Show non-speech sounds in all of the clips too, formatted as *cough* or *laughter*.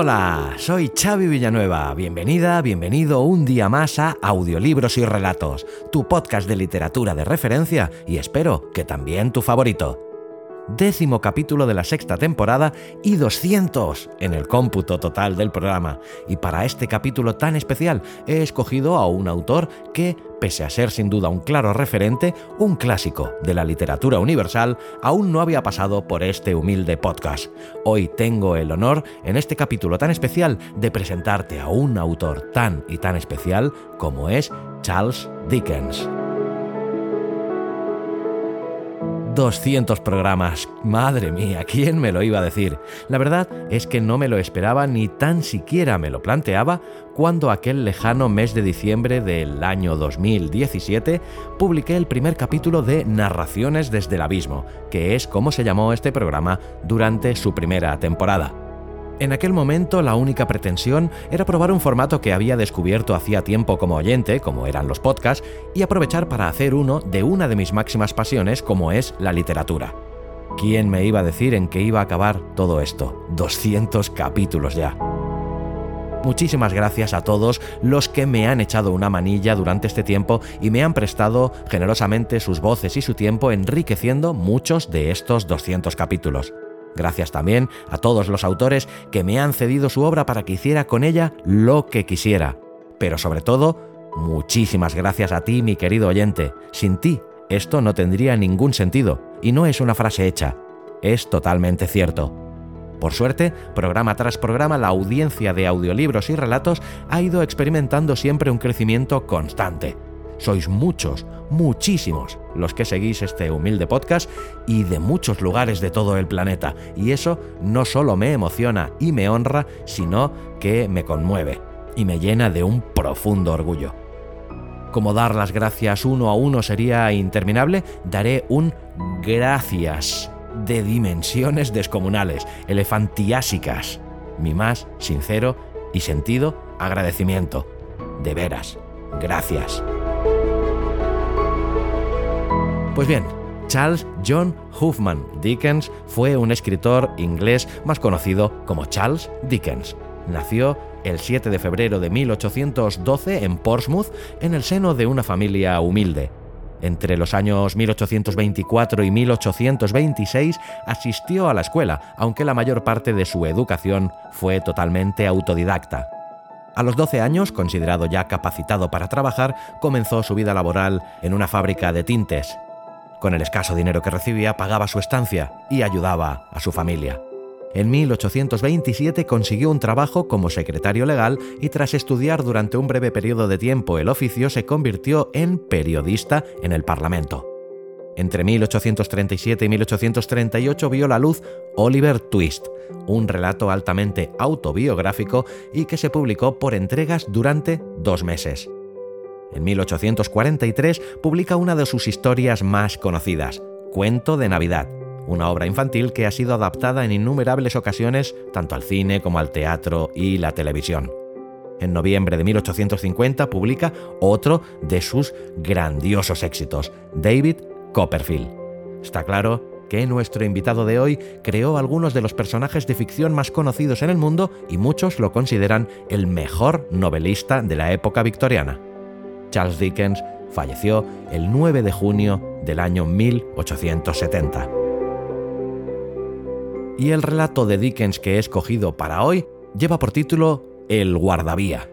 Hola, soy Xavi Villanueva. Bienvenida, bienvenido un día más a Audiolibros y Relatos, tu podcast de literatura de referencia y espero que también tu favorito décimo capítulo de la sexta temporada y 200 en el cómputo total del programa. Y para este capítulo tan especial he escogido a un autor que, pese a ser sin duda un claro referente, un clásico de la literatura universal, aún no había pasado por este humilde podcast. Hoy tengo el honor, en este capítulo tan especial, de presentarte a un autor tan y tan especial como es Charles Dickens. 200 programas. Madre mía, ¿quién me lo iba a decir? La verdad es que no me lo esperaba ni tan siquiera me lo planteaba cuando aquel lejano mes de diciembre del año 2017 publiqué el primer capítulo de Narraciones desde el Abismo, que es como se llamó este programa durante su primera temporada. En aquel momento la única pretensión era probar un formato que había descubierto hacía tiempo como oyente, como eran los podcasts, y aprovechar para hacer uno de una de mis máximas pasiones como es la literatura. ¿Quién me iba a decir en qué iba a acabar todo esto? 200 capítulos ya. Muchísimas gracias a todos los que me han echado una manilla durante este tiempo y me han prestado generosamente sus voces y su tiempo enriqueciendo muchos de estos 200 capítulos. Gracias también a todos los autores que me han cedido su obra para que hiciera con ella lo que quisiera. Pero sobre todo, muchísimas gracias a ti, mi querido oyente. Sin ti, esto no tendría ningún sentido. Y no es una frase hecha, es totalmente cierto. Por suerte, programa tras programa, la audiencia de audiolibros y relatos ha ido experimentando siempre un crecimiento constante. Sois muchos, muchísimos los que seguís este humilde podcast y de muchos lugares de todo el planeta. Y eso no solo me emociona y me honra, sino que me conmueve y me llena de un profundo orgullo. Como dar las gracias uno a uno sería interminable, daré un gracias de dimensiones descomunales, elefantiásicas. Mi más sincero y sentido agradecimiento. De veras, gracias. Pues bien, Charles John Huffman Dickens fue un escritor inglés más conocido como Charles Dickens. Nació el 7 de febrero de 1812 en Portsmouth en el seno de una familia humilde. Entre los años 1824 y 1826 asistió a la escuela, aunque la mayor parte de su educación fue totalmente autodidacta. A los 12 años, considerado ya capacitado para trabajar, comenzó su vida laboral en una fábrica de tintes. Con el escaso dinero que recibía pagaba su estancia y ayudaba a su familia. En 1827 consiguió un trabajo como secretario legal y tras estudiar durante un breve periodo de tiempo el oficio se convirtió en periodista en el Parlamento. Entre 1837 y 1838 vio la luz Oliver Twist, un relato altamente autobiográfico y que se publicó por entregas durante dos meses. En 1843 publica una de sus historias más conocidas, Cuento de Navidad, una obra infantil que ha sido adaptada en innumerables ocasiones tanto al cine como al teatro y la televisión. En noviembre de 1850 publica otro de sus grandiosos éxitos, David Copperfield. Está claro que nuestro invitado de hoy creó algunos de los personajes de ficción más conocidos en el mundo y muchos lo consideran el mejor novelista de la época victoriana. Charles Dickens falleció el 9 de junio del año 1870. Y el relato de Dickens que he escogido para hoy lleva por título El guardavía.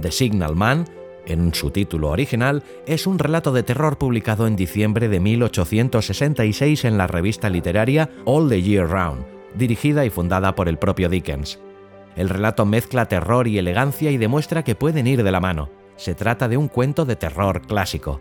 The Signal Man, en su título original, es un relato de terror publicado en diciembre de 1866 en la revista literaria All the Year Round, dirigida y fundada por el propio Dickens. El relato mezcla terror y elegancia y demuestra que pueden ir de la mano. Se trata de un cuento de terror clásico.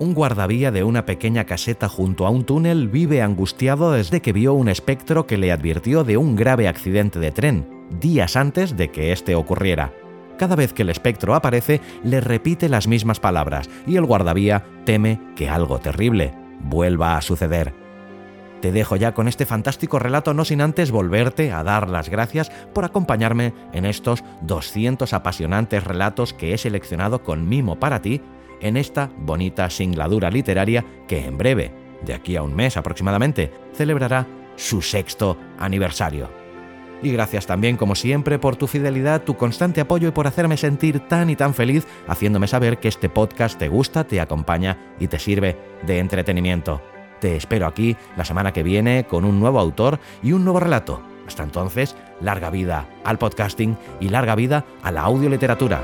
un guardavía de una pequeña caseta junto a un túnel vive angustiado desde que vio un espectro que le advirtió de un grave accidente de tren, días antes de que este ocurriera. Cada vez que el espectro aparece, le repite las mismas palabras y el guardavía teme que algo terrible vuelva a suceder. Te dejo ya con este fantástico relato, no sin antes volverte a dar las gracias por acompañarme en estos 200 apasionantes relatos que he seleccionado con mimo para ti en esta bonita singladura literaria que en breve, de aquí a un mes aproximadamente, celebrará su sexto aniversario. Y gracias también, como siempre, por tu fidelidad, tu constante apoyo y por hacerme sentir tan y tan feliz, haciéndome saber que este podcast te gusta, te acompaña y te sirve de entretenimiento. Te espero aquí la semana que viene con un nuevo autor y un nuevo relato. Hasta entonces, larga vida al podcasting y larga vida a la audioliteratura.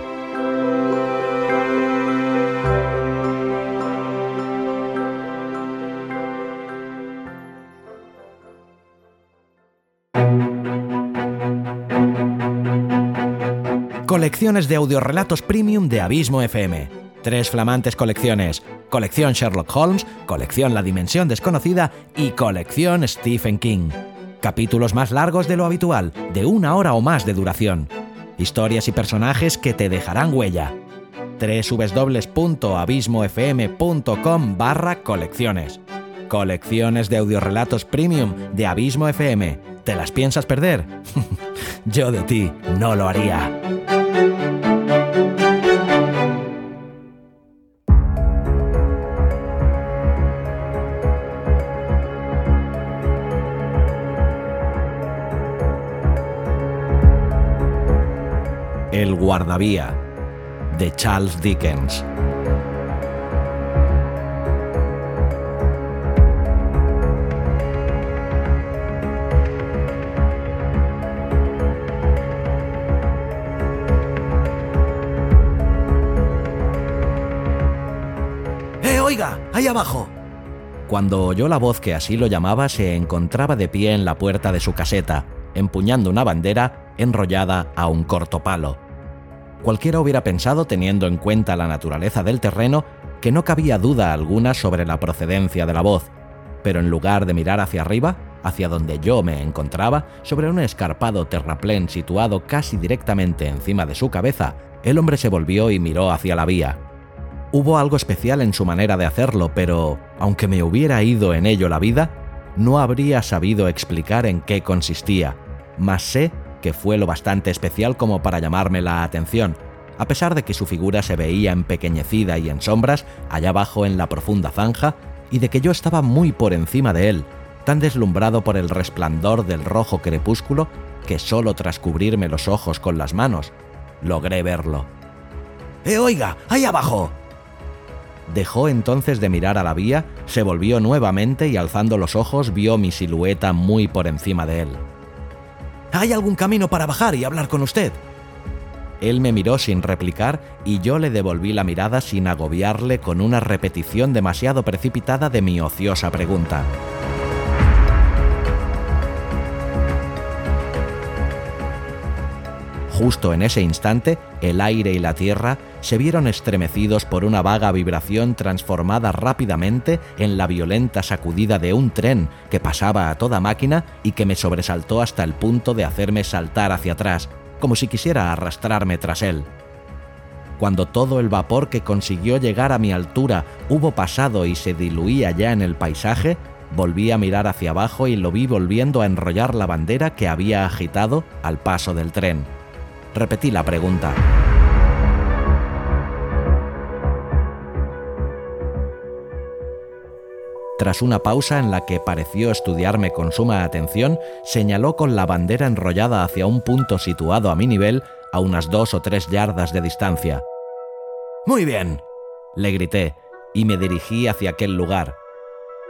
Colecciones de audiorelatos premium de Abismo FM. Tres flamantes colecciones. Colección Sherlock Holmes, colección La Dimensión Desconocida y colección Stephen King. Capítulos más largos de lo habitual, de una hora o más de duración. Historias y personajes que te dejarán huella. www.abismofm.com barra colecciones. Colecciones de audiorelatos premium de Abismo FM. ¿Te las piensas perder? *laughs* Yo de ti no lo haría. El guardavía de Charles Dickens. ¡Eh, oiga! ¡Ahí abajo! Cuando oyó la voz que así lo llamaba, se encontraba de pie en la puerta de su caseta, empuñando una bandera enrollada a un corto palo. Cualquiera hubiera pensado, teniendo en cuenta la naturaleza del terreno, que no cabía duda alguna sobre la procedencia de la voz, pero en lugar de mirar hacia arriba, hacia donde yo me encontraba, sobre un escarpado terraplén situado casi directamente encima de su cabeza, el hombre se volvió y miró hacia la vía. Hubo algo especial en su manera de hacerlo, pero, aunque me hubiera ido en ello la vida, no habría sabido explicar en qué consistía, mas sé que fue lo bastante especial como para llamarme la atención, a pesar de que su figura se veía empequeñecida y en sombras allá abajo en la profunda zanja, y de que yo estaba muy por encima de él, tan deslumbrado por el resplandor del rojo crepúsculo que solo tras cubrirme los ojos con las manos logré verlo. ¡Eh, oiga! ¡Ahí abajo! Dejó entonces de mirar a la vía, se volvió nuevamente y alzando los ojos vio mi silueta muy por encima de él. ¿Hay algún camino para bajar y hablar con usted? Él me miró sin replicar y yo le devolví la mirada sin agobiarle con una repetición demasiado precipitada de mi ociosa pregunta. Justo en ese instante, el aire y la tierra se vieron estremecidos por una vaga vibración transformada rápidamente en la violenta sacudida de un tren que pasaba a toda máquina y que me sobresaltó hasta el punto de hacerme saltar hacia atrás, como si quisiera arrastrarme tras él. Cuando todo el vapor que consiguió llegar a mi altura hubo pasado y se diluía ya en el paisaje, volví a mirar hacia abajo y lo vi volviendo a enrollar la bandera que había agitado al paso del tren. Repetí la pregunta. Tras una pausa en la que pareció estudiarme con suma atención, señaló con la bandera enrollada hacia un punto situado a mi nivel a unas dos o tres yardas de distancia. Muy bien, le grité, y me dirigí hacia aquel lugar.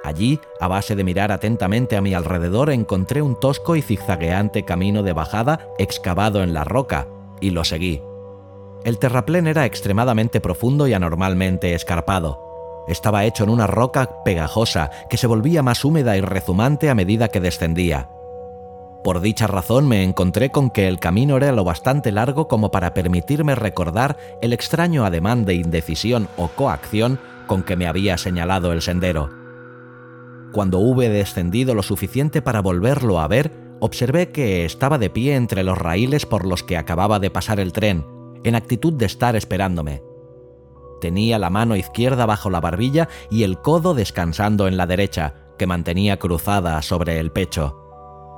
Allí, a base de mirar atentamente a mi alrededor, encontré un tosco y zigzagueante camino de bajada excavado en la roca, y lo seguí. El terraplén era extremadamente profundo y anormalmente escarpado. Estaba hecho en una roca pegajosa que se volvía más húmeda y rezumante a medida que descendía. Por dicha razón me encontré con que el camino era lo bastante largo como para permitirme recordar el extraño ademán de indecisión o coacción con que me había señalado el sendero. Cuando hube descendido lo suficiente para volverlo a ver, observé que estaba de pie entre los raíles por los que acababa de pasar el tren, en actitud de estar esperándome. Tenía la mano izquierda bajo la barbilla y el codo descansando en la derecha, que mantenía cruzada sobre el pecho.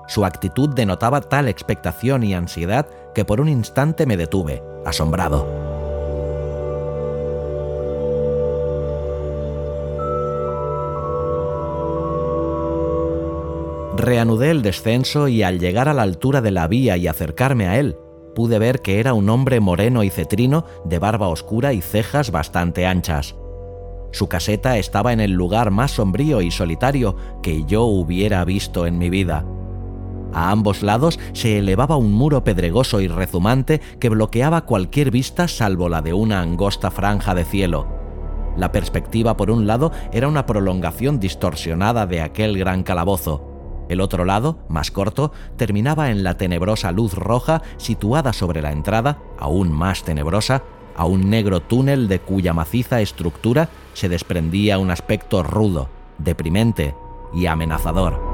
Su actitud denotaba tal expectación y ansiedad que por un instante me detuve, asombrado. Reanudé el descenso y al llegar a la altura de la vía y acercarme a él, pude ver que era un hombre moreno y cetrino, de barba oscura y cejas bastante anchas. Su caseta estaba en el lugar más sombrío y solitario que yo hubiera visto en mi vida. A ambos lados se elevaba un muro pedregoso y rezumante que bloqueaba cualquier vista salvo la de una angosta franja de cielo. La perspectiva por un lado era una prolongación distorsionada de aquel gran calabozo, el otro lado, más corto, terminaba en la tenebrosa luz roja situada sobre la entrada, aún más tenebrosa, a un negro túnel de cuya maciza estructura se desprendía un aspecto rudo, deprimente y amenazador.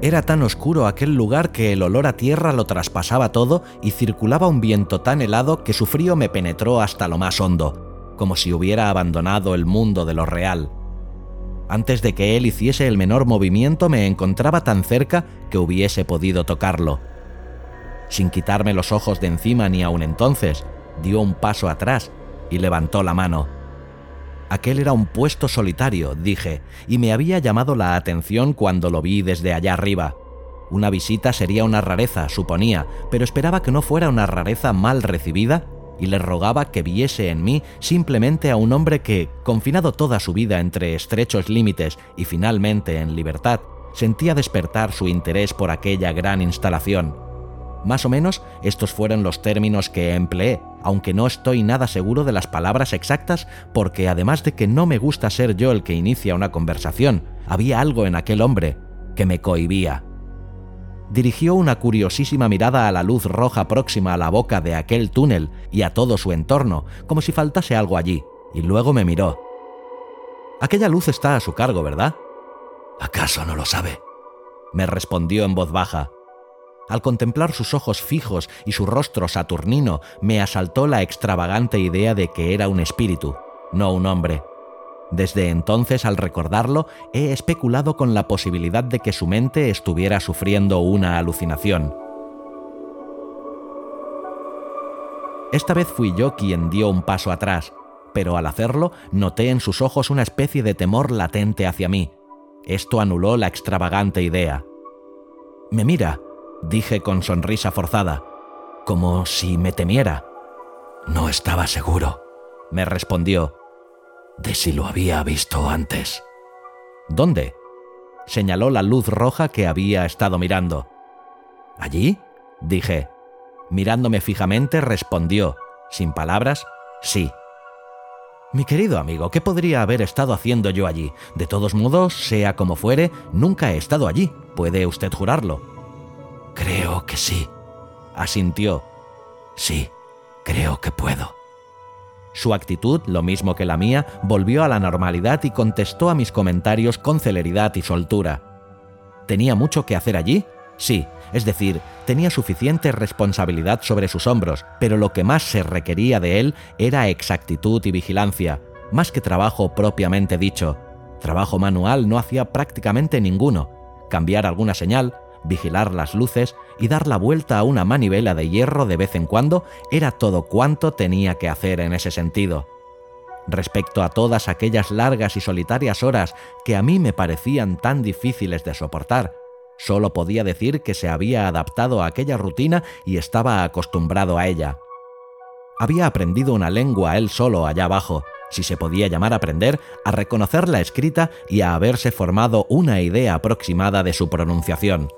Era tan oscuro aquel lugar que el olor a tierra lo traspasaba todo y circulaba un viento tan helado que su frío me penetró hasta lo más hondo, como si hubiera abandonado el mundo de lo real. Antes de que él hiciese el menor movimiento me encontraba tan cerca que hubiese podido tocarlo. Sin quitarme los ojos de encima ni aun entonces, dio un paso atrás y levantó la mano. Aquel era un puesto solitario, dije, y me había llamado la atención cuando lo vi desde allá arriba. Una visita sería una rareza, suponía, pero esperaba que no fuera una rareza mal recibida y le rogaba que viese en mí simplemente a un hombre que, confinado toda su vida entre estrechos límites y finalmente en libertad, sentía despertar su interés por aquella gran instalación. Más o menos estos fueron los términos que empleé, aunque no estoy nada seguro de las palabras exactas porque además de que no me gusta ser yo el que inicia una conversación, había algo en aquel hombre que me cohibía. Dirigió una curiosísima mirada a la luz roja próxima a la boca de aquel túnel y a todo su entorno, como si faltase algo allí, y luego me miró. Aquella luz está a su cargo, ¿verdad? ¿Acaso no lo sabe? Me respondió en voz baja. Al contemplar sus ojos fijos y su rostro saturnino, me asaltó la extravagante idea de que era un espíritu, no un hombre. Desde entonces, al recordarlo, he especulado con la posibilidad de que su mente estuviera sufriendo una alucinación. Esta vez fui yo quien dio un paso atrás, pero al hacerlo noté en sus ojos una especie de temor latente hacia mí. Esto anuló la extravagante idea. Me mira, dije con sonrisa forzada, como si me temiera. No estaba seguro, me respondió, de si lo había visto antes. ¿Dónde? Señaló la luz roja que había estado mirando. ¿Allí? dije. Mirándome fijamente respondió, sin palabras, sí. Mi querido amigo, ¿qué podría haber estado haciendo yo allí? De todos modos, sea como fuere, nunca he estado allí, puede usted jurarlo. Creo que sí, asintió. Sí, creo que puedo. Su actitud, lo mismo que la mía, volvió a la normalidad y contestó a mis comentarios con celeridad y soltura. ¿Tenía mucho que hacer allí? Sí, es decir, tenía suficiente responsabilidad sobre sus hombros, pero lo que más se requería de él era exactitud y vigilancia, más que trabajo propiamente dicho. Trabajo manual no hacía prácticamente ninguno. Cambiar alguna señal, vigilar las luces y dar la vuelta a una manivela de hierro de vez en cuando era todo cuanto tenía que hacer en ese sentido. Respecto a todas aquellas largas y solitarias horas que a mí me parecían tan difíciles de soportar, solo podía decir que se había adaptado a aquella rutina y estaba acostumbrado a ella. Había aprendido una lengua él solo allá abajo, si se podía llamar aprender, a reconocer la escrita y a haberse formado una idea aproximada de su pronunciación.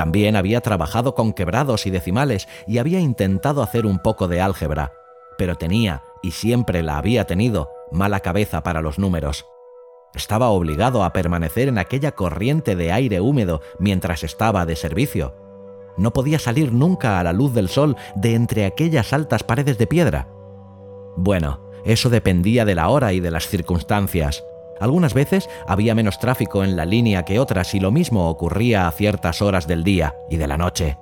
También había trabajado con quebrados y decimales y había intentado hacer un poco de álgebra, pero tenía, y siempre la había tenido, mala cabeza para los números. Estaba obligado a permanecer en aquella corriente de aire húmedo mientras estaba de servicio. No podía salir nunca a la luz del sol de entre aquellas altas paredes de piedra. Bueno, eso dependía de la hora y de las circunstancias. Algunas veces había menos tráfico en la línea que otras y lo mismo ocurría a ciertas horas del día y de la noche.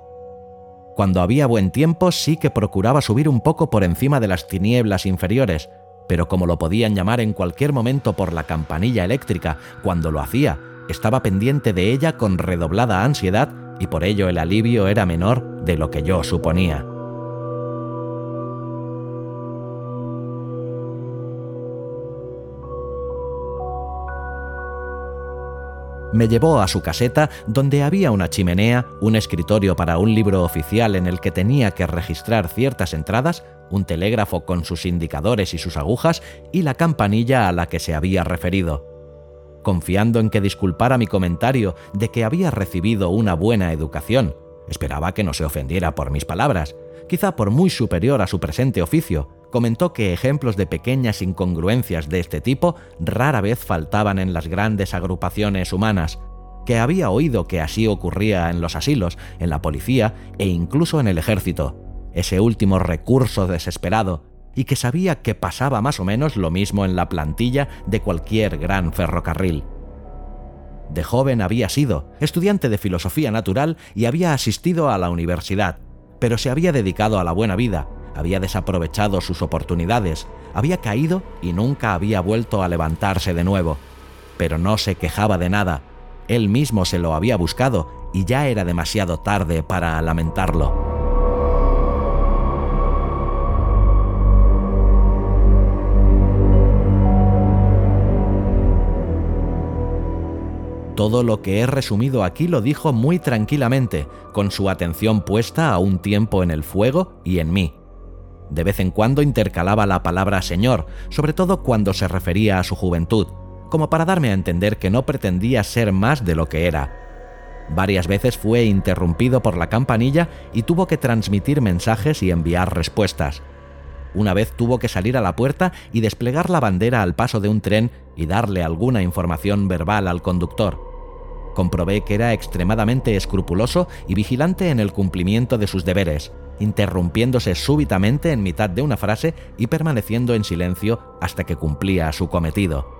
Cuando había buen tiempo sí que procuraba subir un poco por encima de las tinieblas inferiores, pero como lo podían llamar en cualquier momento por la campanilla eléctrica, cuando lo hacía, estaba pendiente de ella con redoblada ansiedad y por ello el alivio era menor de lo que yo suponía. Me llevó a su caseta donde había una chimenea, un escritorio para un libro oficial en el que tenía que registrar ciertas entradas, un telégrafo con sus indicadores y sus agujas y la campanilla a la que se había referido. Confiando en que disculpara mi comentario de que había recibido una buena educación, esperaba que no se ofendiera por mis palabras, quizá por muy superior a su presente oficio, comentó que ejemplos de pequeñas incongruencias de este tipo rara vez faltaban en las grandes agrupaciones humanas, que había oído que así ocurría en los asilos, en la policía e incluso en el ejército, ese último recurso desesperado, y que sabía que pasaba más o menos lo mismo en la plantilla de cualquier gran ferrocarril. De joven había sido estudiante de filosofía natural y había asistido a la universidad, pero se había dedicado a la buena vida había desaprovechado sus oportunidades, había caído y nunca había vuelto a levantarse de nuevo. Pero no se quejaba de nada. Él mismo se lo había buscado y ya era demasiado tarde para lamentarlo. Todo lo que he resumido aquí lo dijo muy tranquilamente, con su atención puesta a un tiempo en el fuego y en mí. De vez en cuando intercalaba la palabra señor, sobre todo cuando se refería a su juventud, como para darme a entender que no pretendía ser más de lo que era. Varias veces fue interrumpido por la campanilla y tuvo que transmitir mensajes y enviar respuestas. Una vez tuvo que salir a la puerta y desplegar la bandera al paso de un tren y darle alguna información verbal al conductor. Comprobé que era extremadamente escrupuloso y vigilante en el cumplimiento de sus deberes, interrumpiéndose súbitamente en mitad de una frase y permaneciendo en silencio hasta que cumplía su cometido.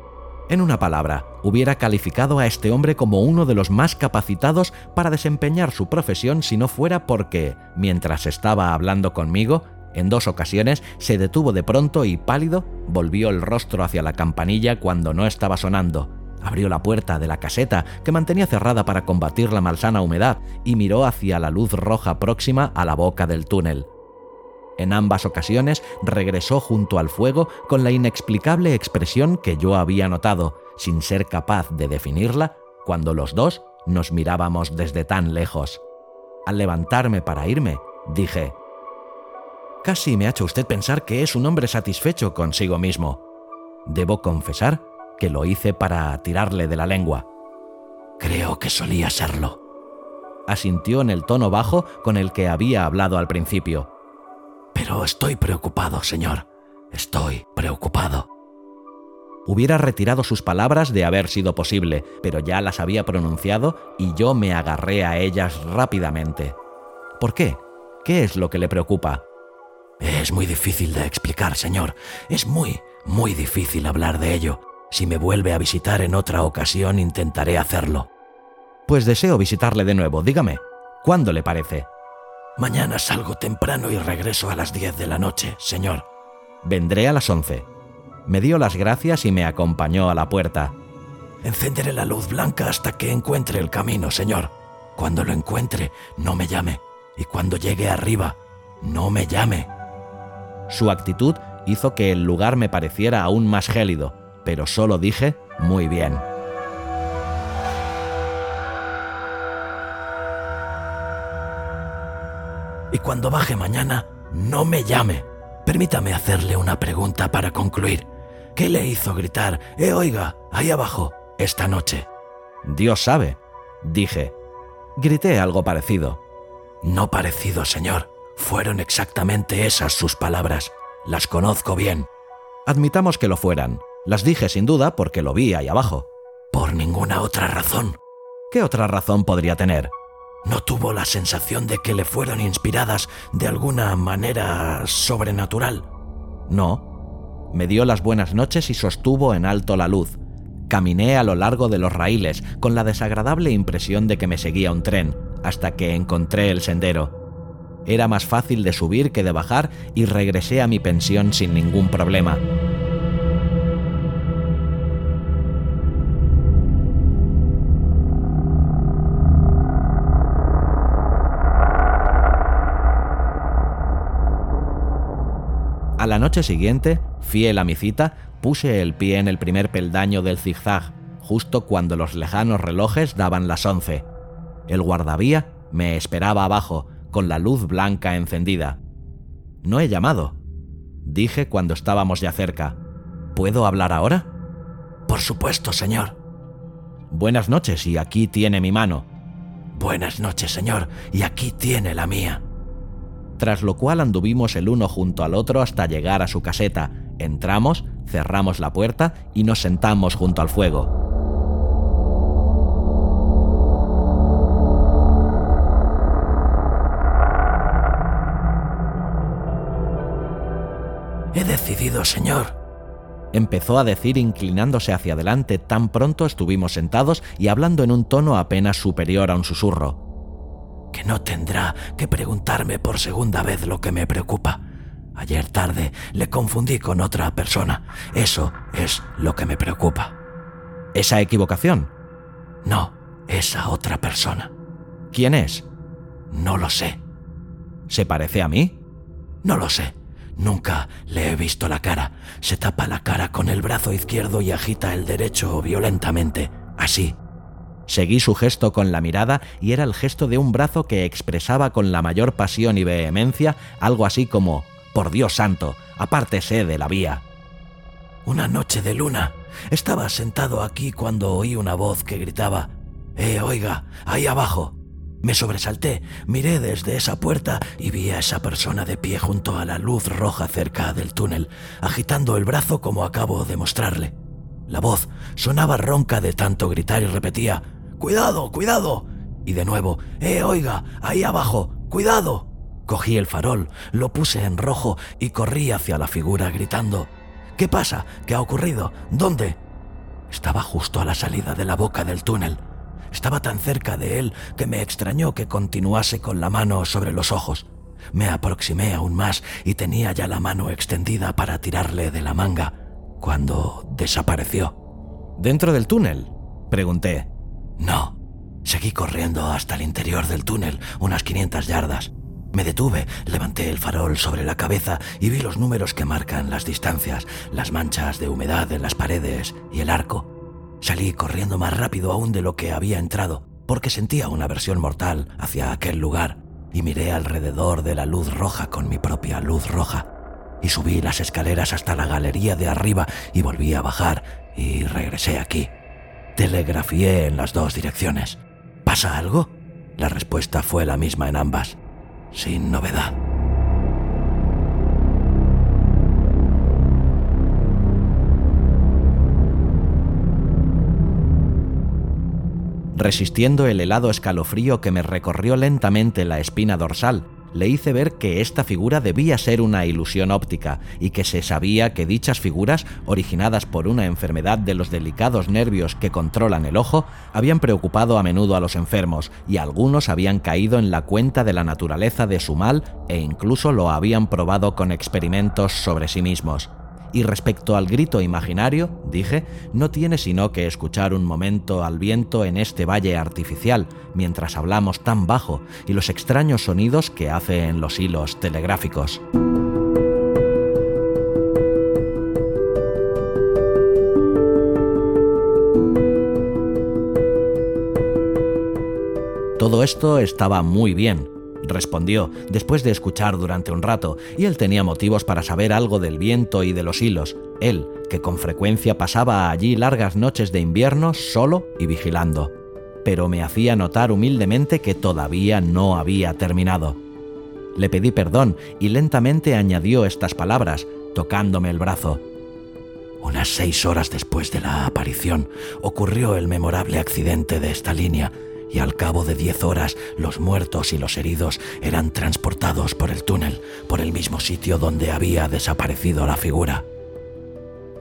En una palabra, hubiera calificado a este hombre como uno de los más capacitados para desempeñar su profesión si no fuera porque, mientras estaba hablando conmigo, en dos ocasiones se detuvo de pronto y pálido volvió el rostro hacia la campanilla cuando no estaba sonando, Abrió la puerta de la caseta, que mantenía cerrada para combatir la malsana humedad, y miró hacia la luz roja próxima a la boca del túnel. En ambas ocasiones regresó junto al fuego con la inexplicable expresión que yo había notado, sin ser capaz de definirla, cuando los dos nos mirábamos desde tan lejos. Al levantarme para irme, dije, Casi me ha hecho usted pensar que es un hombre satisfecho consigo mismo. Debo confesar que lo hice para tirarle de la lengua. Creo que solía serlo. Asintió en el tono bajo con el que había hablado al principio. Pero estoy preocupado, señor. Estoy preocupado. Hubiera retirado sus palabras de haber sido posible, pero ya las había pronunciado y yo me agarré a ellas rápidamente. ¿Por qué? ¿Qué es lo que le preocupa? Es muy difícil de explicar, señor. Es muy, muy difícil hablar de ello. Si me vuelve a visitar en otra ocasión, intentaré hacerlo. Pues deseo visitarle de nuevo, dígame, ¿cuándo le parece? Mañana salgo temprano y regreso a las 10 de la noche, señor. Vendré a las 11. Me dio las gracias y me acompañó a la puerta. Encenderé la luz blanca hasta que encuentre el camino, señor. Cuando lo encuentre, no me llame. Y cuando llegue arriba, no me llame. Su actitud hizo que el lugar me pareciera aún más gélido, pero solo dije muy bien. Y cuando baje mañana, no me llame. Permítame hacerle una pregunta para concluir. ¿Qué le hizo gritar, eh, oiga, ahí abajo, esta noche? Dios sabe, dije. Grité algo parecido. No parecido, señor. Fueron exactamente esas sus palabras. Las conozco bien. Admitamos que lo fueran. Las dije sin duda porque lo vi ahí abajo. Por ninguna otra razón. ¿Qué otra razón podría tener? ¿No tuvo la sensación de que le fueron inspiradas de alguna manera sobrenatural? No. Me dio las buenas noches y sostuvo en alto la luz. Caminé a lo largo de los raíles con la desagradable impresión de que me seguía un tren, hasta que encontré el sendero. Era más fácil de subir que de bajar y regresé a mi pensión sin ningún problema. La noche siguiente, fiel a mi cita, puse el pie en el primer peldaño del zigzag, justo cuando los lejanos relojes daban las once. El guardavía me esperaba abajo, con la luz blanca encendida. No he llamado, dije cuando estábamos ya cerca. ¿Puedo hablar ahora? Por supuesto, señor. Buenas noches y aquí tiene mi mano. Buenas noches, señor, y aquí tiene la mía tras lo cual anduvimos el uno junto al otro hasta llegar a su caseta. Entramos, cerramos la puerta y nos sentamos junto al fuego. He decidido, señor. Empezó a decir inclinándose hacia adelante tan pronto estuvimos sentados y hablando en un tono apenas superior a un susurro que no tendrá que preguntarme por segunda vez lo que me preocupa. Ayer tarde le confundí con otra persona. Eso es lo que me preocupa. ¿Esa equivocación? No, esa otra persona. ¿Quién es? No lo sé. ¿Se parece a mí? No lo sé. Nunca le he visto la cara. Se tapa la cara con el brazo izquierdo y agita el derecho violentamente. Así, Seguí su gesto con la mirada y era el gesto de un brazo que expresaba con la mayor pasión y vehemencia algo así como, por Dios santo, apártese de la vía. Una noche de luna. Estaba sentado aquí cuando oí una voz que gritaba, Eh, oiga, ahí abajo. Me sobresalté, miré desde esa puerta y vi a esa persona de pie junto a la luz roja cerca del túnel, agitando el brazo como acabo de mostrarle. La voz sonaba ronca de tanto gritar y repetía, ¡Cuidado, cuidado! Y de nuevo, ¡Eh, oiga! ¡Ahí abajo! ¡Cuidado! Cogí el farol, lo puse en rojo y corrí hacia la figura gritando. ¿Qué pasa? ¿Qué ha ocurrido? ¿Dónde? Estaba justo a la salida de la boca del túnel. Estaba tan cerca de él que me extrañó que continuase con la mano sobre los ojos. Me aproximé aún más y tenía ya la mano extendida para tirarle de la manga, cuando desapareció. ¿Dentro del túnel? Pregunté. No. Seguí corriendo hasta el interior del túnel, unas 500 yardas. Me detuve, levanté el farol sobre la cabeza y vi los números que marcan las distancias, las manchas de humedad en las paredes y el arco. Salí corriendo más rápido aún de lo que había entrado, porque sentía una aversión mortal hacia aquel lugar, y miré alrededor de la luz roja con mi propia luz roja. Y subí las escaleras hasta la galería de arriba y volví a bajar y regresé aquí. Telegrafié en las dos direcciones. ¿Pasa algo? La respuesta fue la misma en ambas, sin novedad. Resistiendo el helado escalofrío que me recorrió lentamente la espina dorsal, le hice ver que esta figura debía ser una ilusión óptica y que se sabía que dichas figuras, originadas por una enfermedad de los delicados nervios que controlan el ojo, habían preocupado a menudo a los enfermos y algunos habían caído en la cuenta de la naturaleza de su mal e incluso lo habían probado con experimentos sobre sí mismos. Y respecto al grito imaginario, dije, no tiene sino que escuchar un momento al viento en este valle artificial, mientras hablamos tan bajo, y los extraños sonidos que hace en los hilos telegráficos. Todo esto estaba muy bien, respondió, después de escuchar durante un rato, y él tenía motivos para saber algo del viento y de los hilos, él, que con frecuencia pasaba allí largas noches de invierno solo y vigilando. Pero me hacía notar humildemente que todavía no había terminado. Le pedí perdón y lentamente añadió estas palabras, tocándome el brazo. Unas seis horas después de la aparición ocurrió el memorable accidente de esta línea y al cabo de diez horas los muertos y los heridos eran transportados por el túnel, por el mismo sitio donde había desaparecido la figura.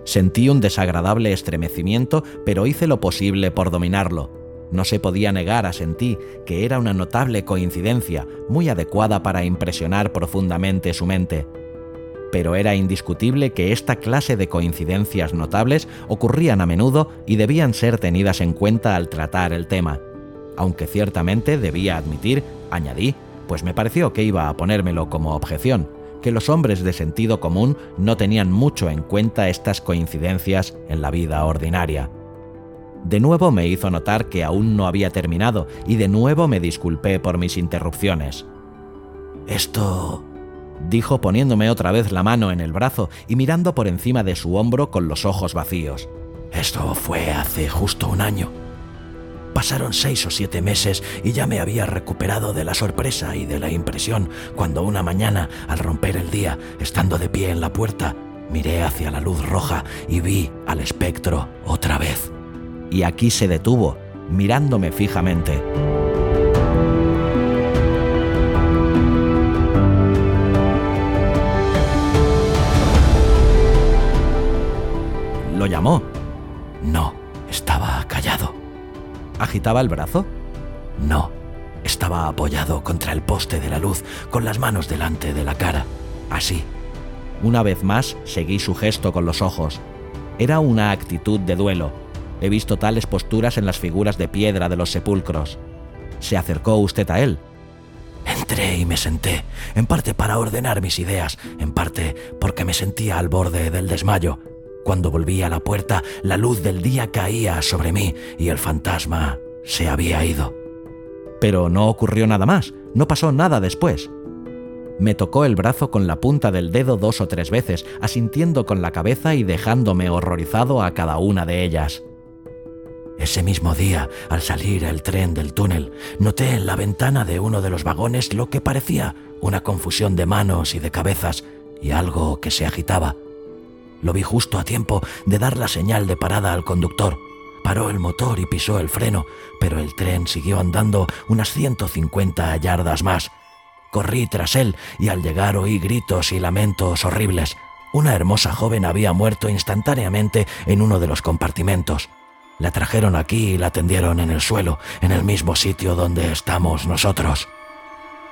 Sentí un desagradable estremecimiento, pero hice lo posible por dominarlo. No se podía negar a Sentí que era una notable coincidencia, muy adecuada para impresionar profundamente su mente. Pero era indiscutible que esta clase de coincidencias notables ocurrían a menudo y debían ser tenidas en cuenta al tratar el tema aunque ciertamente debía admitir, añadí, pues me pareció que iba a ponérmelo como objeción, que los hombres de sentido común no tenían mucho en cuenta estas coincidencias en la vida ordinaria. De nuevo me hizo notar que aún no había terminado y de nuevo me disculpé por mis interrupciones. Esto... dijo poniéndome otra vez la mano en el brazo y mirando por encima de su hombro con los ojos vacíos. Esto fue hace justo un año. Pasaron seis o siete meses y ya me había recuperado de la sorpresa y de la impresión cuando una mañana, al romper el día, estando de pie en la puerta, miré hacia la luz roja y vi al espectro otra vez. Y aquí se detuvo, mirándome fijamente. ¿Lo llamó? No. ¿Agitaba el brazo? No, estaba apoyado contra el poste de la luz, con las manos delante de la cara, así. Una vez más seguí su gesto con los ojos. Era una actitud de duelo. He visto tales posturas en las figuras de piedra de los sepulcros. ¿Se acercó usted a él? Entré y me senté, en parte para ordenar mis ideas, en parte porque me sentía al borde del desmayo. Cuando volví a la puerta, la luz del día caía sobre mí y el fantasma se había ido. Pero no ocurrió nada más, no pasó nada después. Me tocó el brazo con la punta del dedo dos o tres veces, asintiendo con la cabeza y dejándome horrorizado a cada una de ellas. Ese mismo día, al salir el tren del túnel, noté en la ventana de uno de los vagones lo que parecía una confusión de manos y de cabezas y algo que se agitaba. Lo vi justo a tiempo de dar la señal de parada al conductor. Paró el motor y pisó el freno, pero el tren siguió andando unas 150 yardas más. Corrí tras él y al llegar oí gritos y lamentos horribles. Una hermosa joven había muerto instantáneamente en uno de los compartimentos. La trajeron aquí y la tendieron en el suelo, en el mismo sitio donde estamos nosotros.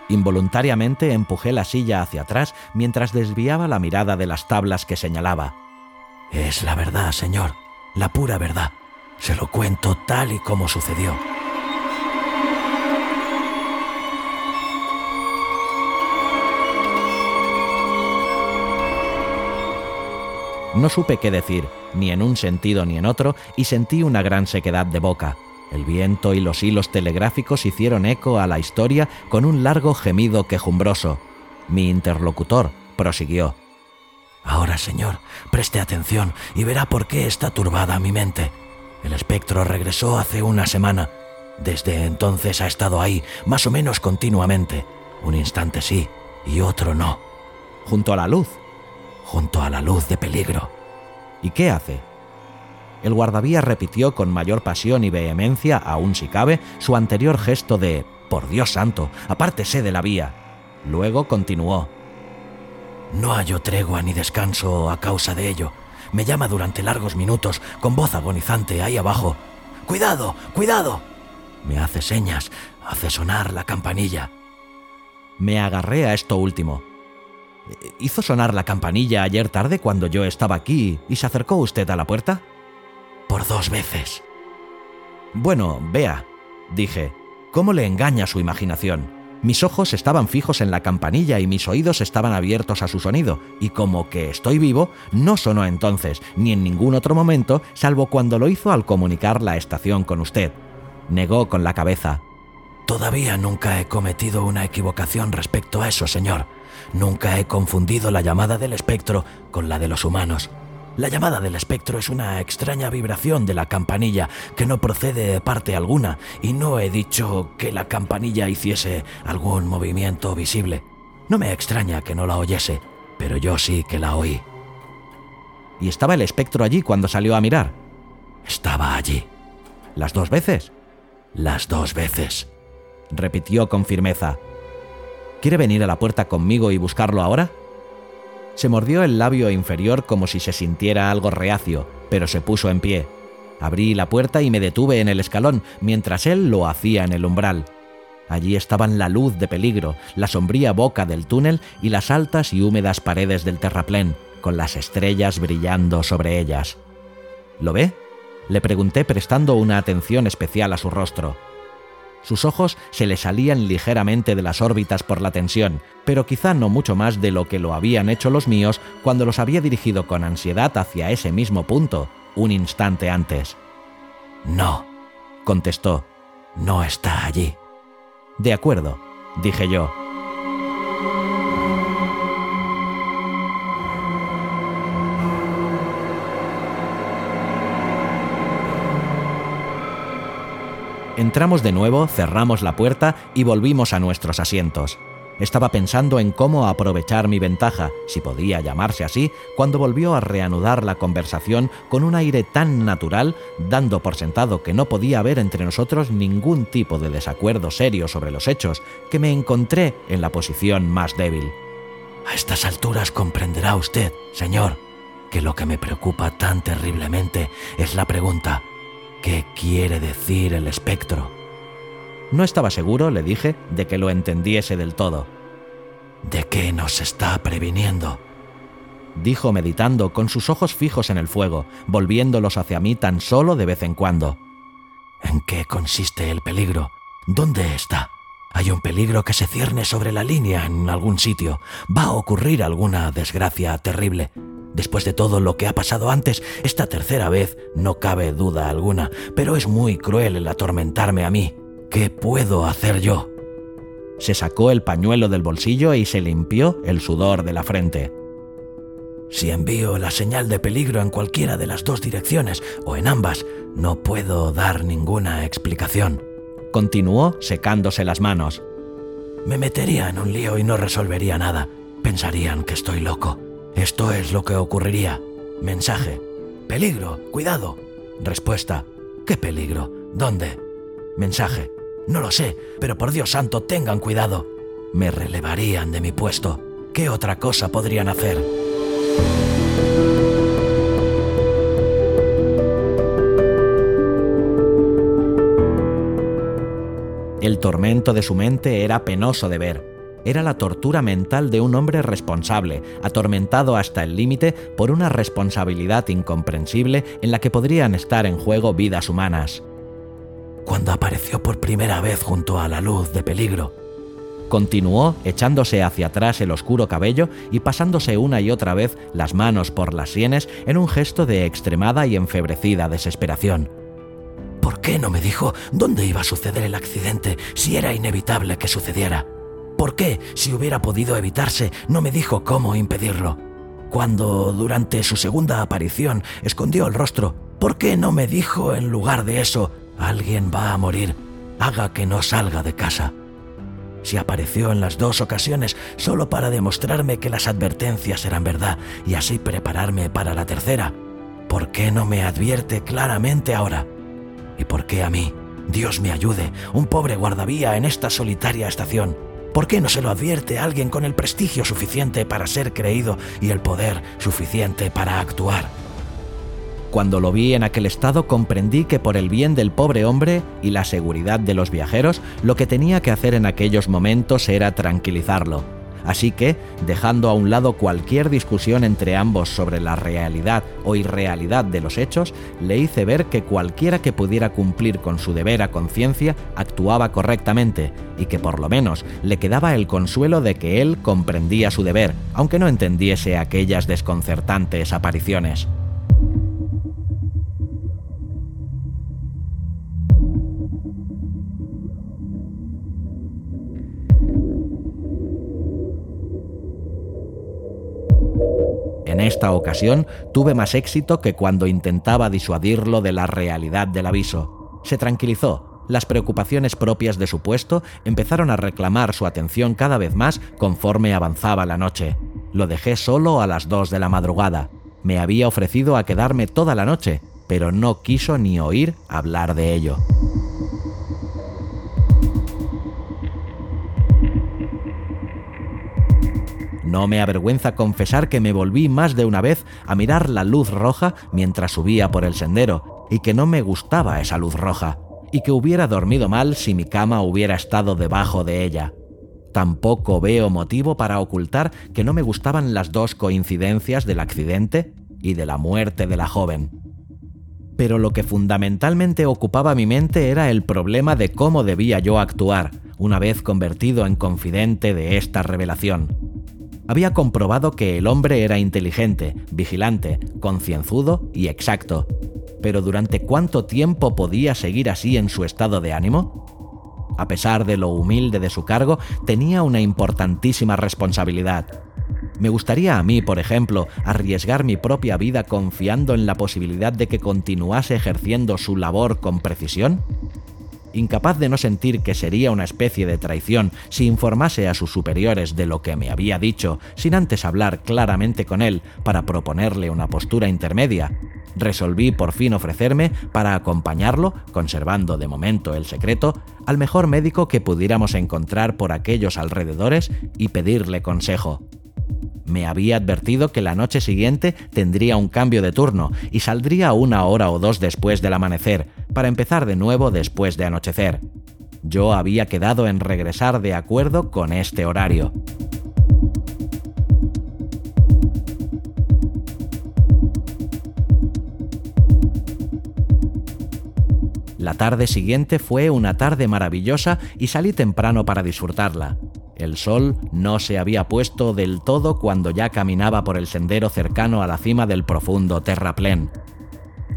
Involuntariamente empujé la silla hacia atrás mientras desviaba la mirada de las tablas que señalaba. Es la verdad, señor, la pura verdad. Se lo cuento tal y como sucedió. No supe qué decir, ni en un sentido ni en otro, y sentí una gran sequedad de boca. El viento y los hilos telegráficos hicieron eco a la historia con un largo gemido quejumbroso. Mi interlocutor prosiguió. Ahora, señor, preste atención y verá por qué está turbada mi mente. El espectro regresó hace una semana. Desde entonces ha estado ahí, más o menos continuamente. Un instante sí y otro no. Junto a la luz. Junto a la luz de peligro. ¿Y qué hace? El guardavía repitió con mayor pasión y vehemencia, aún si cabe, su anterior gesto de Por Dios santo, apártese de la vía. Luego continuó. No hallo tregua ni descanso a causa de ello. Me llama durante largos minutos, con voz agonizante ahí abajo. ¡Cuidado! ¡Cuidado! Me hace señas, hace sonar la campanilla. Me agarré a esto último. ¿Hizo sonar la campanilla ayer tarde cuando yo estaba aquí y se acercó usted a la puerta? Por dos veces. Bueno, vea, dije, ¿cómo le engaña su imaginación? Mis ojos estaban fijos en la campanilla y mis oídos estaban abiertos a su sonido, y como que estoy vivo, no sonó entonces, ni en ningún otro momento, salvo cuando lo hizo al comunicar la estación con usted. Negó con la cabeza. Todavía nunca he cometido una equivocación respecto a eso, señor. Nunca he confundido la llamada del espectro con la de los humanos. La llamada del espectro es una extraña vibración de la campanilla que no procede de parte alguna y no he dicho que la campanilla hiciese algún movimiento visible. No me extraña que no la oyese, pero yo sí que la oí. ¿Y estaba el espectro allí cuando salió a mirar? Estaba allí. ¿Las dos veces? Las dos veces. Repitió con firmeza. ¿Quiere venir a la puerta conmigo y buscarlo ahora? Se mordió el labio inferior como si se sintiera algo reacio, pero se puso en pie. Abrí la puerta y me detuve en el escalón, mientras él lo hacía en el umbral. Allí estaban la luz de peligro, la sombría boca del túnel y las altas y húmedas paredes del terraplén, con las estrellas brillando sobre ellas. ¿Lo ve? Le pregunté prestando una atención especial a su rostro. Sus ojos se le salían ligeramente de las órbitas por la tensión, pero quizá no mucho más de lo que lo habían hecho los míos cuando los había dirigido con ansiedad hacia ese mismo punto, un instante antes. No, contestó, no está allí. De acuerdo, dije yo. Entramos de nuevo, cerramos la puerta y volvimos a nuestros asientos. Estaba pensando en cómo aprovechar mi ventaja, si podía llamarse así, cuando volvió a reanudar la conversación con un aire tan natural, dando por sentado que no podía haber entre nosotros ningún tipo de desacuerdo serio sobre los hechos, que me encontré en la posición más débil. A estas alturas comprenderá usted, señor, que lo que me preocupa tan terriblemente es la pregunta, ¿Qué quiere decir el espectro? No estaba seguro, le dije, de que lo entendiese del todo. ¿De qué nos está previniendo? Dijo meditando, con sus ojos fijos en el fuego, volviéndolos hacia mí tan solo de vez en cuando. ¿En qué consiste el peligro? ¿Dónde está? Hay un peligro que se cierne sobre la línea en algún sitio. Va a ocurrir alguna desgracia terrible. Después de todo lo que ha pasado antes, esta tercera vez no cabe duda alguna, pero es muy cruel el atormentarme a mí. ¿Qué puedo hacer yo? Se sacó el pañuelo del bolsillo y se limpió el sudor de la frente. Si envío la señal de peligro en cualquiera de las dos direcciones o en ambas, no puedo dar ninguna explicación. Continuó secándose las manos. Me metería en un lío y no resolvería nada. Pensarían que estoy loco. Esto es lo que ocurriría. Mensaje. Peligro. Cuidado. Respuesta. ¿Qué peligro? ¿Dónde? Mensaje. No lo sé, pero por Dios santo tengan cuidado. Me relevarían de mi puesto. ¿Qué otra cosa podrían hacer? El tormento de su mente era penoso de ver era la tortura mental de un hombre responsable, atormentado hasta el límite por una responsabilidad incomprensible en la que podrían estar en juego vidas humanas. Cuando apareció por primera vez junto a la luz de peligro, Continuó echándose hacia atrás el oscuro cabello y pasándose una y otra vez las manos por las sienes en un gesto de extremada y enfebrecida desesperación. ¿Por qué no me dijo dónde iba a suceder el accidente si era inevitable que sucediera? ¿Por qué, si hubiera podido evitarse, no me dijo cómo impedirlo? Cuando, durante su segunda aparición, escondió el rostro, ¿por qué no me dijo en lugar de eso, alguien va a morir, haga que no salga de casa? Si apareció en las dos ocasiones solo para demostrarme que las advertencias eran verdad y así prepararme para la tercera, ¿por qué no me advierte claramente ahora? ¿Y por qué a mí? Dios me ayude, un pobre guardavía en esta solitaria estación. ¿Por qué no se lo advierte a alguien con el prestigio suficiente para ser creído y el poder suficiente para actuar? Cuando lo vi en aquel estado comprendí que por el bien del pobre hombre y la seguridad de los viajeros, lo que tenía que hacer en aquellos momentos era tranquilizarlo Así que, dejando a un lado cualquier discusión entre ambos sobre la realidad o irrealidad de los hechos, le hice ver que cualquiera que pudiera cumplir con su deber a conciencia actuaba correctamente y que por lo menos le quedaba el consuelo de que él comprendía su deber, aunque no entendiese aquellas desconcertantes apariciones. En esta ocasión tuve más éxito que cuando intentaba disuadirlo de la realidad del aviso. Se tranquilizó, las preocupaciones propias de su puesto empezaron a reclamar su atención cada vez más conforme avanzaba la noche. Lo dejé solo a las dos de la madrugada. me había ofrecido a quedarme toda la noche, pero no quiso ni oír hablar de ello. No me avergüenza confesar que me volví más de una vez a mirar la luz roja mientras subía por el sendero, y que no me gustaba esa luz roja, y que hubiera dormido mal si mi cama hubiera estado debajo de ella. Tampoco veo motivo para ocultar que no me gustaban las dos coincidencias del accidente y de la muerte de la joven. Pero lo que fundamentalmente ocupaba mi mente era el problema de cómo debía yo actuar, una vez convertido en confidente de esta revelación había comprobado que el hombre era inteligente, vigilante, concienzudo y exacto. Pero ¿durante cuánto tiempo podía seguir así en su estado de ánimo? A pesar de lo humilde de su cargo, tenía una importantísima responsabilidad. Me gustaría a mí, por ejemplo, arriesgar mi propia vida confiando en la posibilidad de que continuase ejerciendo su labor con precisión? Incapaz de no sentir que sería una especie de traición si informase a sus superiores de lo que me había dicho, sin antes hablar claramente con él para proponerle una postura intermedia, resolví por fin ofrecerme para acompañarlo, conservando de momento el secreto, al mejor médico que pudiéramos encontrar por aquellos alrededores y pedirle consejo. Me había advertido que la noche siguiente tendría un cambio de turno y saldría una hora o dos después del amanecer, para empezar de nuevo después de anochecer. Yo había quedado en regresar de acuerdo con este horario. La tarde siguiente fue una tarde maravillosa y salí temprano para disfrutarla. El sol no se había puesto del todo cuando ya caminaba por el sendero cercano a la cima del profundo terraplén.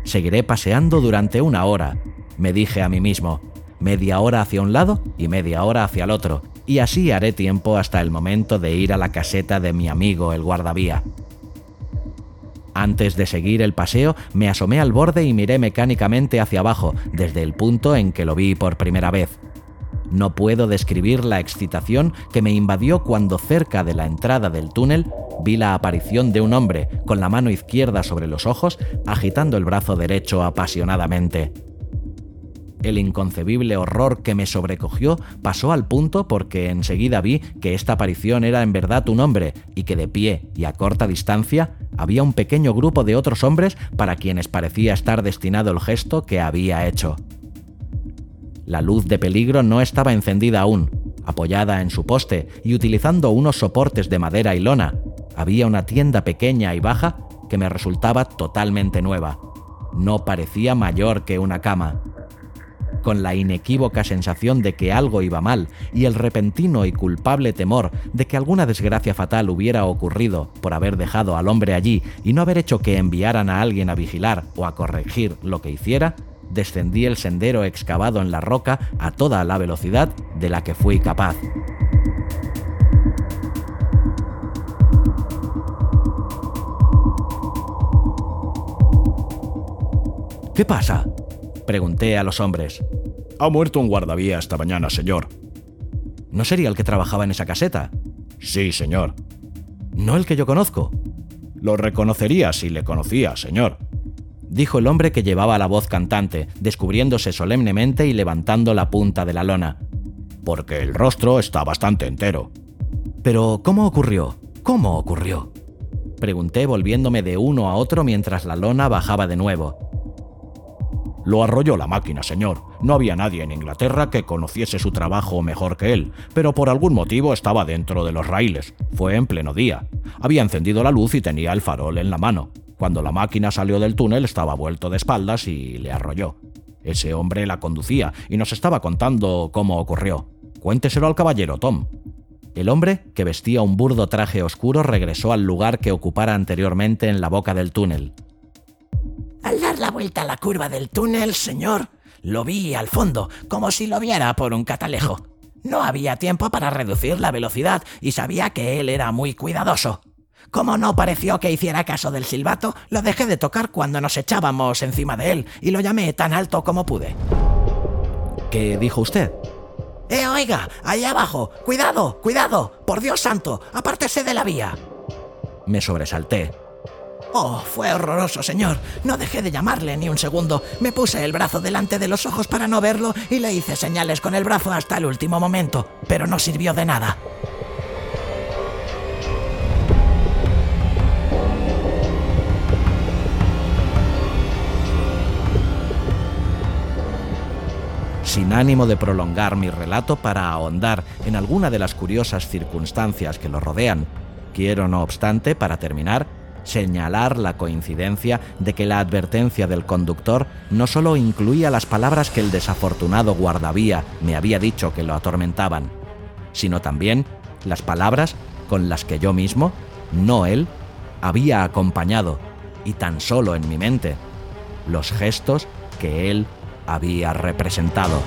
Seguiré paseando durante una hora, me dije a mí mismo, media hora hacia un lado y media hora hacia el otro, y así haré tiempo hasta el momento de ir a la caseta de mi amigo el guardavía. Antes de seguir el paseo, me asomé al borde y miré mecánicamente hacia abajo, desde el punto en que lo vi por primera vez. No puedo describir la excitación que me invadió cuando cerca de la entrada del túnel vi la aparición de un hombre con la mano izquierda sobre los ojos agitando el brazo derecho apasionadamente. El inconcebible horror que me sobrecogió pasó al punto porque enseguida vi que esta aparición era en verdad un hombre y que de pie y a corta distancia había un pequeño grupo de otros hombres para quienes parecía estar destinado el gesto que había hecho. La luz de peligro no estaba encendida aún. Apoyada en su poste y utilizando unos soportes de madera y lona, había una tienda pequeña y baja que me resultaba totalmente nueva. No parecía mayor que una cama. Con la inequívoca sensación de que algo iba mal y el repentino y culpable temor de que alguna desgracia fatal hubiera ocurrido por haber dejado al hombre allí y no haber hecho que enviaran a alguien a vigilar o a corregir lo que hiciera, descendí el sendero excavado en la roca a toda la velocidad de la que fui capaz. ¿Qué pasa? Pregunté a los hombres. Ha muerto un guardavía esta mañana, señor. ¿No sería el que trabajaba en esa caseta? Sí, señor. ¿No el que yo conozco? Lo reconocería si le conocía, señor dijo el hombre que llevaba la voz cantante, descubriéndose solemnemente y levantando la punta de la lona. Porque el rostro está bastante entero. Pero, ¿cómo ocurrió? ¿Cómo ocurrió? Pregunté volviéndome de uno a otro mientras la lona bajaba de nuevo. Lo arrolló la máquina, señor. No había nadie en Inglaterra que conociese su trabajo mejor que él, pero por algún motivo estaba dentro de los raíles. Fue en pleno día. Había encendido la luz y tenía el farol en la mano. Cuando la máquina salió del túnel estaba vuelto de espaldas y le arrolló. Ese hombre la conducía y nos estaba contando cómo ocurrió. Cuénteselo al caballero, Tom. El hombre, que vestía un burdo traje oscuro, regresó al lugar que ocupara anteriormente en la boca del túnel. Al dar la vuelta a la curva del túnel, señor, lo vi al fondo, como si lo viera por un catalejo. No había tiempo para reducir la velocidad y sabía que él era muy cuidadoso. Como no pareció que hiciera caso del silbato, lo dejé de tocar cuando nos echábamos encima de él y lo llamé tan alto como pude. ¿Qué dijo usted? ¡Eh, oiga! ¡Ahí abajo! ¡Cuidado! ¡Cuidado! ¡Por Dios santo! ¡Apártese de la vía! Me sobresalté. Oh, fue horroroso, señor. No dejé de llamarle ni un segundo. Me puse el brazo delante de los ojos para no verlo y le hice señales con el brazo hasta el último momento, pero no sirvió de nada. Sin ánimo de prolongar mi relato para ahondar en alguna de las curiosas circunstancias que lo rodean, quiero, no obstante, para terminar, señalar la coincidencia de que la advertencia del conductor no solo incluía las palabras que el desafortunado guardavía me había dicho que lo atormentaban, sino también las palabras con las que yo mismo, no él, había acompañado, y tan solo en mi mente, los gestos que él había representado.